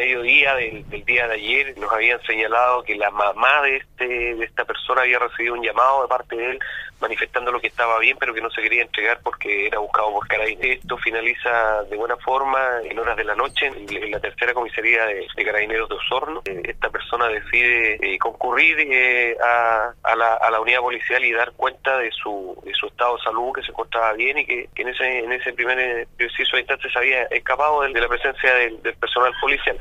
mediodía del, día de ayer nos habían señalado que la mamá de este de esta persona había recibido un llamado de parte de él manifestando lo que estaba bien pero que no se quería entregar porque era buscado por carabineros. Esto finaliza de buena forma en horas de la noche en, la tercera comisaría de, carabineros de Osorno. Eh, esta persona decide eh, concurrir eh, a, la, a, la, unidad policial y dar cuenta de su, de su estado de salud, que se encontraba bien y que, en ese en ese primer eh, preciso instante se había escapado de, la presencia del personal policial.